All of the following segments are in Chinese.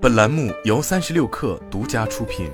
本栏目由三十六氪独家出品。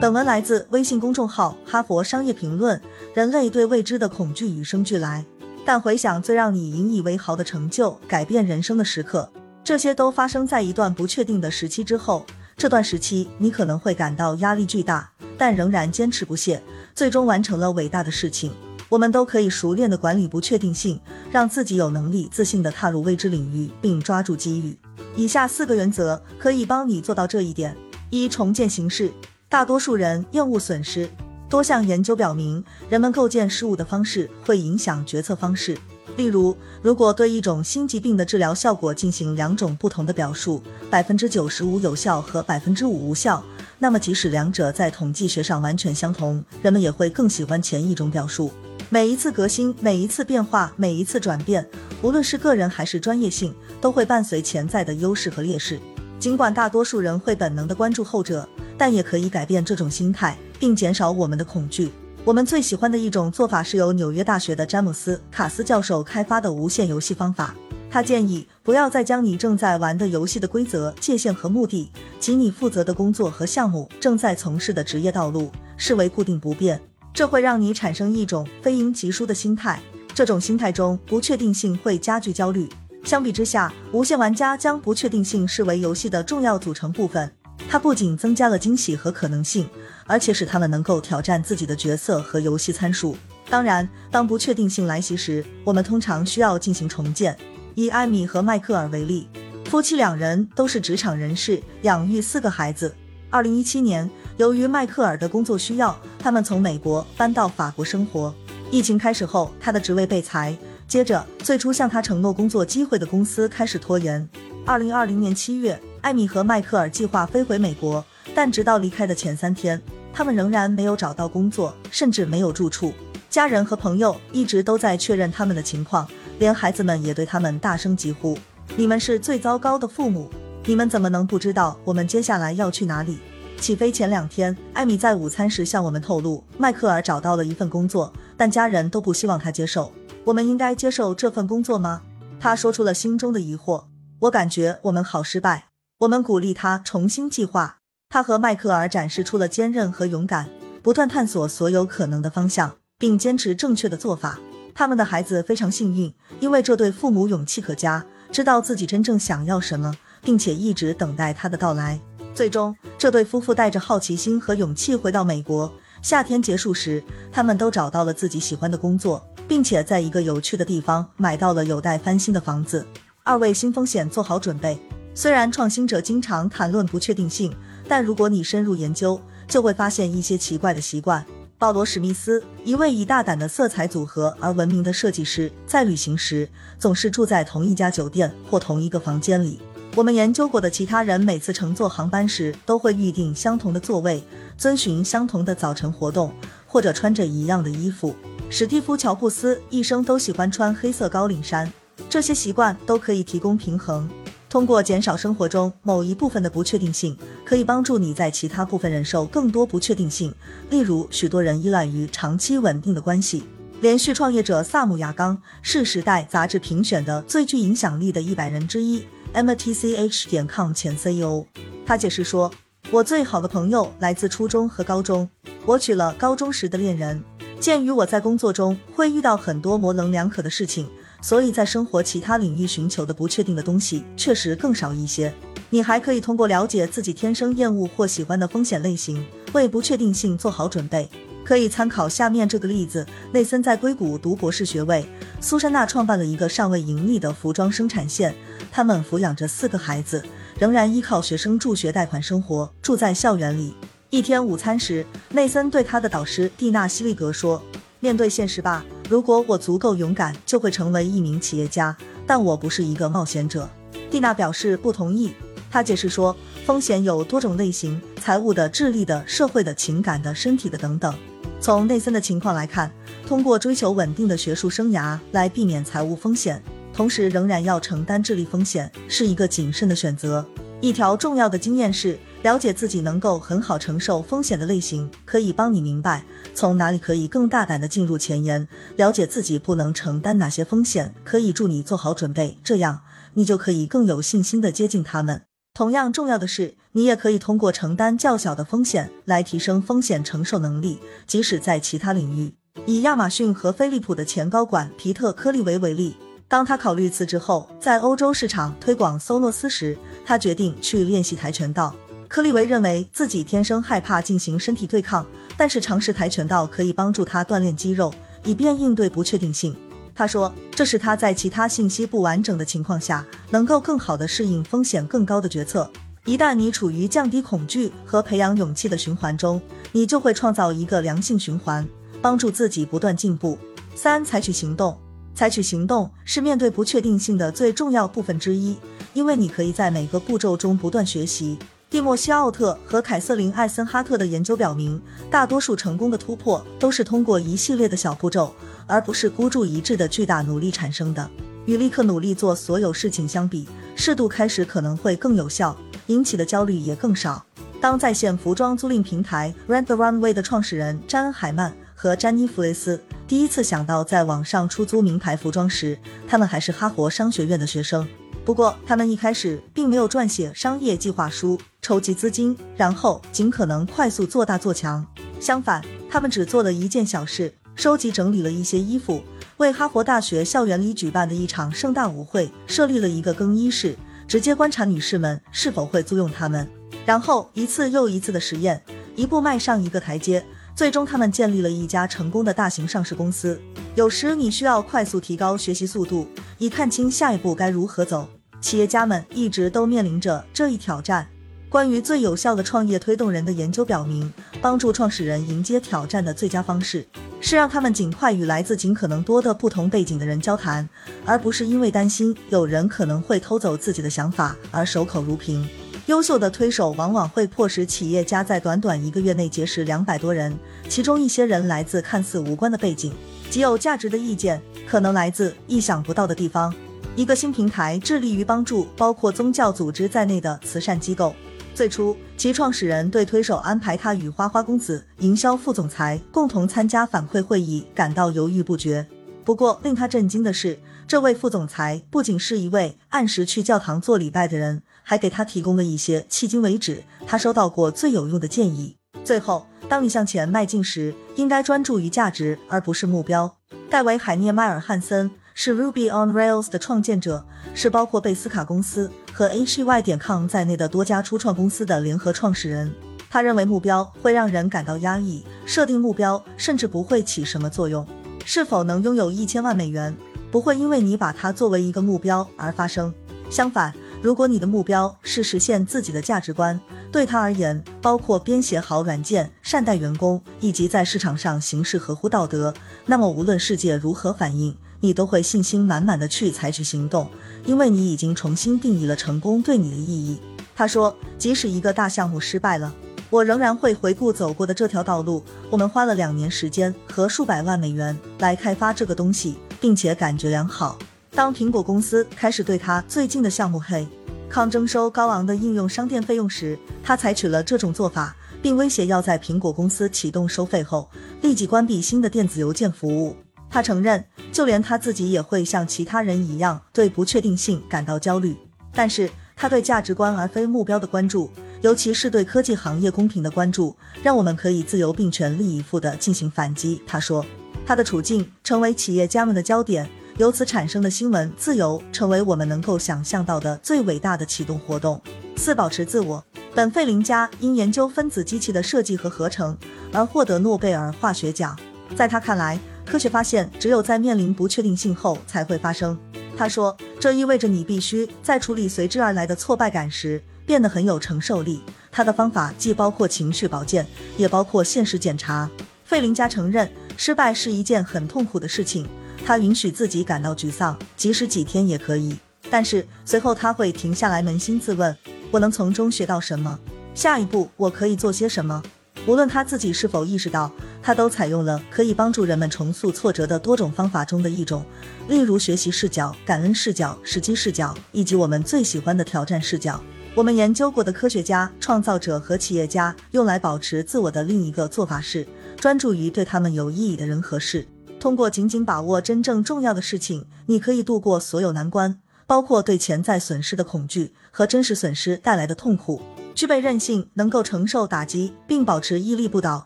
本文来自微信公众号《哈佛商业评论》。人类对未知的恐惧与生俱来，但回想最让你引以为豪的成就、改变人生的时刻，这些都发生在一段不确定的时期之后。这段时期，你可能会感到压力巨大，但仍然坚持不懈，最终完成了伟大的事情。我们都可以熟练的管理不确定性，让自己有能力自信的踏入未知领域，并抓住机遇。以下四个原则可以帮你做到这一点：一、重建形式。大多数人厌恶损失。多项研究表明，人们构建事物的方式会影响决策方式。例如，如果对一种新疾病的治疗效果进行两种不同的表述，百分之九十五有效和百分之五无效，那么即使两者在统计学上完全相同，人们也会更喜欢前一种表述。每一次革新，每一次变化，每一次转变，无论是个人还是专业性，都会伴随潜在的优势和劣势。尽管大多数人会本能地关注后者。但也可以改变这种心态，并减少我们的恐惧。我们最喜欢的一种做法是由纽约大学的詹姆斯·卡斯教授开发的无限游戏方法。他建议不要再将你正在玩的游戏的规则、界限和目的，及你负责的工作和项目、正在从事的职业道路视为固定不变。这会让你产生一种非赢即输的心态。这种心态中不确定性会加剧焦虑。相比之下，无限玩家将不确定性视为游戏的重要组成部分。它不仅增加了惊喜和可能性，而且使他们能够挑战自己的角色和游戏参数。当然，当不确定性来袭时，我们通常需要进行重建。以艾米和迈克尔为例，夫妻两人都是职场人士，养育四个孩子。二零一七年，由于迈克尔的工作需要，他们从美国搬到法国生活。疫情开始后，他的职位被裁，接着最初向他承诺工作机会的公司开始拖延。二零二零年七月。艾米和迈克尔计划飞回美国，但直到离开的前三天，他们仍然没有找到工作，甚至没有住处。家人和朋友一直都在确认他们的情况，连孩子们也对他们大声疾呼：“你们是最糟糕的父母！你们怎么能不知道我们接下来要去哪里？”起飞前两天，艾米在午餐时向我们透露，迈克尔找到了一份工作，但家人都不希望他接受。我们应该接受这份工作吗？他说出了心中的疑惑。我感觉我们好失败。我们鼓励他重新计划。他和迈克尔展示出了坚韧和勇敢，不断探索所有可能的方向，并坚持正确的做法。他们的孩子非常幸运，因为这对父母勇气可嘉，知道自己真正想要什么，并且一直等待他的到来。最终，这对夫妇带着好奇心和勇气回到美国。夏天结束时，他们都找到了自己喜欢的工作，并且在一个有趣的地方买到了有待翻新的房子。二位新风险做好准备。虽然创新者经常谈论不确定性，但如果你深入研究，就会发现一些奇怪的习惯。保罗·史密斯，一位以大胆的色彩组合而闻名的设计师，在旅行时总是住在同一家酒店或同一个房间里。我们研究过的其他人每次乘坐航班时都会预定相同的座位，遵循相同的早晨活动，或者穿着一样的衣服。史蒂夫·乔布斯一生都喜欢穿黑色高领衫，这些习惯都可以提供平衡。通过减少生活中某一部分的不确定性，可以帮助你在其他部分忍受更多不确定性。例如，许多人依赖于长期稳定的关系。连续创业者萨姆·亚刚是《时代》杂志评选的最具影响力的一百人之一，MTCH 点 com 前 CEO。他解释说：“我最好的朋友来自初中和高中，我娶了高中时的恋人。鉴于我在工作中会遇到很多模棱两可的事情。”所以在生活其他领域寻求的不确定的东西确实更少一些。你还可以通过了解自己天生厌恶或喜欢的风险类型，为不确定性做好准备。可以参考下面这个例子：内森在硅谷读博士学位，苏珊娜创办了一个尚未盈利的服装生产线，他们抚养着四个孩子，仍然依靠学生助学贷款生活，住在校园里。一天午餐时，内森对他的导师蒂娜·希利格说：“面对现实吧。”如果我足够勇敢，就会成为一名企业家。但我不是一个冒险者。蒂娜表示不同意。她解释说，风险有多种类型：财务的、智力的、社会的、情感的、身体的等等。从内森的情况来看，通过追求稳定的学术生涯来避免财务风险，同时仍然要承担智力风险，是一个谨慎的选择。一条重要的经验是，了解自己能够很好承受风险的类型，可以帮你明白从哪里可以更大胆的进入前沿；了解自己不能承担哪些风险，可以助你做好准备。这样，你就可以更有信心的接近他们。同样重要的是，你也可以通过承担较小的风险来提升风险承受能力，即使在其他领域。以亚马逊和飞利浦的前高管皮特·科利维为例。当他考虑辞职后，在欧洲市场推广索诺斯时，他决定去练习跆拳道。克利维认为自己天生害怕进行身体对抗，但是尝试跆拳道可以帮助他锻炼肌肉，以便应对不确定性。他说，这是他在其他信息不完整的情况下，能够更好地适应风险更高的决策。一旦你处于降低恐惧和培养勇气的循环中，你就会创造一个良性循环，帮助自己不断进步。三、采取行动。采取行动是面对不确定性的最重要部分之一，因为你可以在每个步骤中不断学习。蒂莫西·奥特和凯瑟琳·艾森哈特的研究表明，大多数成功的突破都是通过一系列的小步骤，而不是孤注一掷的巨大努力产生的。与立刻努力做所有事情相比，适度开始可能会更有效，引起的焦虑也更少。当在线服装租赁平台 Rent the Runway 的创始人詹·海曼和詹妮·弗雷斯。第一次想到在网上出租名牌服装时，他们还是哈佛商学院的学生。不过，他们一开始并没有撰写商业计划书、筹集资金，然后尽可能快速做大做强。相反，他们只做了一件小事：收集整理了一些衣服，为哈佛大学校园里举办的一场盛大舞会设立了一个更衣室，直接观察女士们是否会租用它们，然后一次又一次的实验，一步迈上一个台阶。最终，他们建立了一家成功的大型上市公司。有时你需要快速提高学习速度，以看清下一步该如何走。企业家们一直都面临着这一挑战。关于最有效的创业推动人的研究表明，帮助创始人迎接挑战的最佳方式是让他们尽快与来自尽可能多的不同背景的人交谈，而不是因为担心有人可能会偷走自己的想法而守口如瓶。优秀的推手往往会迫使企业家在短短一个月内结识两百多人，其中一些人来自看似无关的背景，极有价值的意见可能来自意想不到的地方。一个新平台致力于帮助包括宗教组织在内的慈善机构。最初，其创始人对推手安排他与花花公子营销副总裁共同参加反馈会议感到犹豫不决。不过，令他震惊的是，这位副总裁不仅是一位按时去教堂做礼拜的人。还给他提供了一些迄今为止他收到过最有用的建议。最后，当你向前迈进时，应该专注于价值而不是目标。戴维·海涅迈尔·汉森是 Ruby on Rails 的创建者，是包括贝斯卡公司和 Hy 点 com 在内的多家初创公司的联合创始人。他认为目标会让人感到压抑，设定目标甚至不会起什么作用。是否能拥有一千万美元，不会因为你把它作为一个目标而发生。相反。如果你的目标是实现自己的价值观，对他而言，包括编写好软件、善待员工以及在市场上行事合乎道德，那么无论世界如何反应，你都会信心满满的去采取行动，因为你已经重新定义了成功对你的意义。他说：“即使一个大项目失败了，我仍然会回顾走过的这条道路。我们花了两年时间和数百万美元来开发这个东西，并且感觉良好。”当苹果公司开始对他最近的项目黑抗征收高昂的应用商店费用时，他采取了这种做法，并威胁要在苹果公司启动收费后立即关闭新的电子邮件服务。他承认，就连他自己也会像其他人一样对不确定性感到焦虑。但是，他对价值观而非目标的关注，尤其是对科技行业公平的关注，让我们可以自由并全力以赴地进行反击。他说，他的处境成为企业家们的焦点。由此产生的新闻自由，成为我们能够想象到的最伟大的启动活动。四、保持自我。本费林加因研究分子机器的设计和合成而获得诺贝尔化学奖。在他看来，科学发现只有在面临不确定性后才会发生。他说，这意味着你必须在处理随之而来的挫败感时变得很有承受力。他的方法既包括情绪保健，也包括现实检查。费林加承认，失败是一件很痛苦的事情。他允许自己感到沮丧，即使几天也可以。但是随后他会停下来，扪心自问：我能从中学到什么？下一步我可以做些什么？无论他自己是否意识到，他都采用了可以帮助人们重塑挫折的多种方法中的一种，例如学习视角、感恩视角、时机视角，以及我们最喜欢的挑战视角。我们研究过的科学家、创造者和企业家用来保持自我的另一个做法是，专注于对他们有意义的人和事。通过紧紧把握真正重要的事情，你可以度过所有难关，包括对潜在损失的恐惧和真实损失带来的痛苦。具备韧性，能够承受打击，并保持屹立不倒，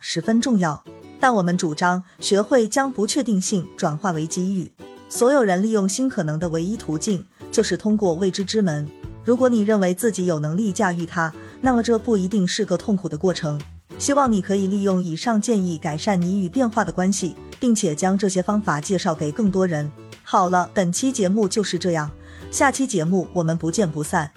十分重要。但我们主张学会将不确定性转化为机遇。所有人利用新可能的唯一途径，就是通过未知之门。如果你认为自己有能力驾驭它，那么这不一定是个痛苦的过程。希望你可以利用以上建议改善你与变化的关系，并且将这些方法介绍给更多人。好了，本期节目就是这样，下期节目我们不见不散。